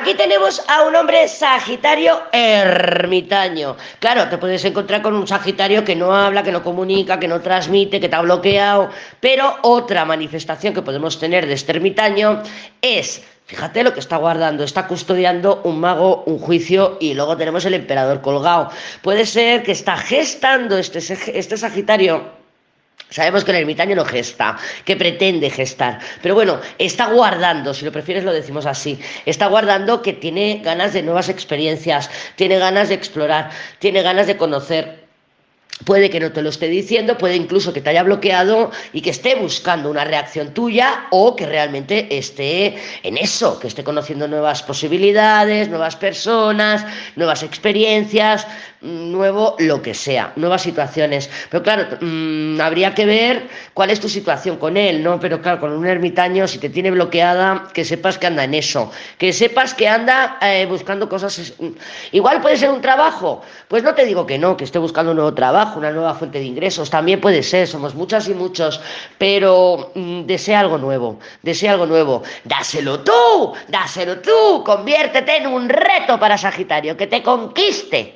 Aquí tenemos a un hombre Sagitario ermitaño. Claro, te puedes encontrar con un Sagitario que no habla, que no comunica, que no transmite, que ha bloqueado, pero otra manifestación que podemos tener de este ermitaño es Fíjate lo que está guardando, está custodiando un mago, un juicio y luego tenemos el emperador colgado. Puede ser que está gestando este, este Sagitario Sabemos que el ermitaño no gesta, que pretende gestar, pero bueno, está guardando, si lo prefieres lo decimos así, está guardando que tiene ganas de nuevas experiencias, tiene ganas de explorar, tiene ganas de conocer, Puede que no te lo esté diciendo, puede incluso que te haya bloqueado y que esté buscando una reacción tuya o que realmente esté en eso, que esté conociendo nuevas posibilidades, nuevas personas, nuevas experiencias, nuevo lo que sea, nuevas situaciones. Pero claro, mmm, habría que ver cuál es tu situación con él, ¿no? Pero claro, con un ermitaño, si te tiene bloqueada, que sepas que anda en eso, que sepas que anda eh, buscando cosas. Igual puede ser un trabajo, pues no te digo que no, que esté buscando un nuevo trabajo una nueva fuente de ingresos, también puede ser, somos muchas y muchos, pero mm, desea algo nuevo, desea algo nuevo. Dáselo tú, dáselo tú, conviértete en un reto para Sagitario, que te conquiste.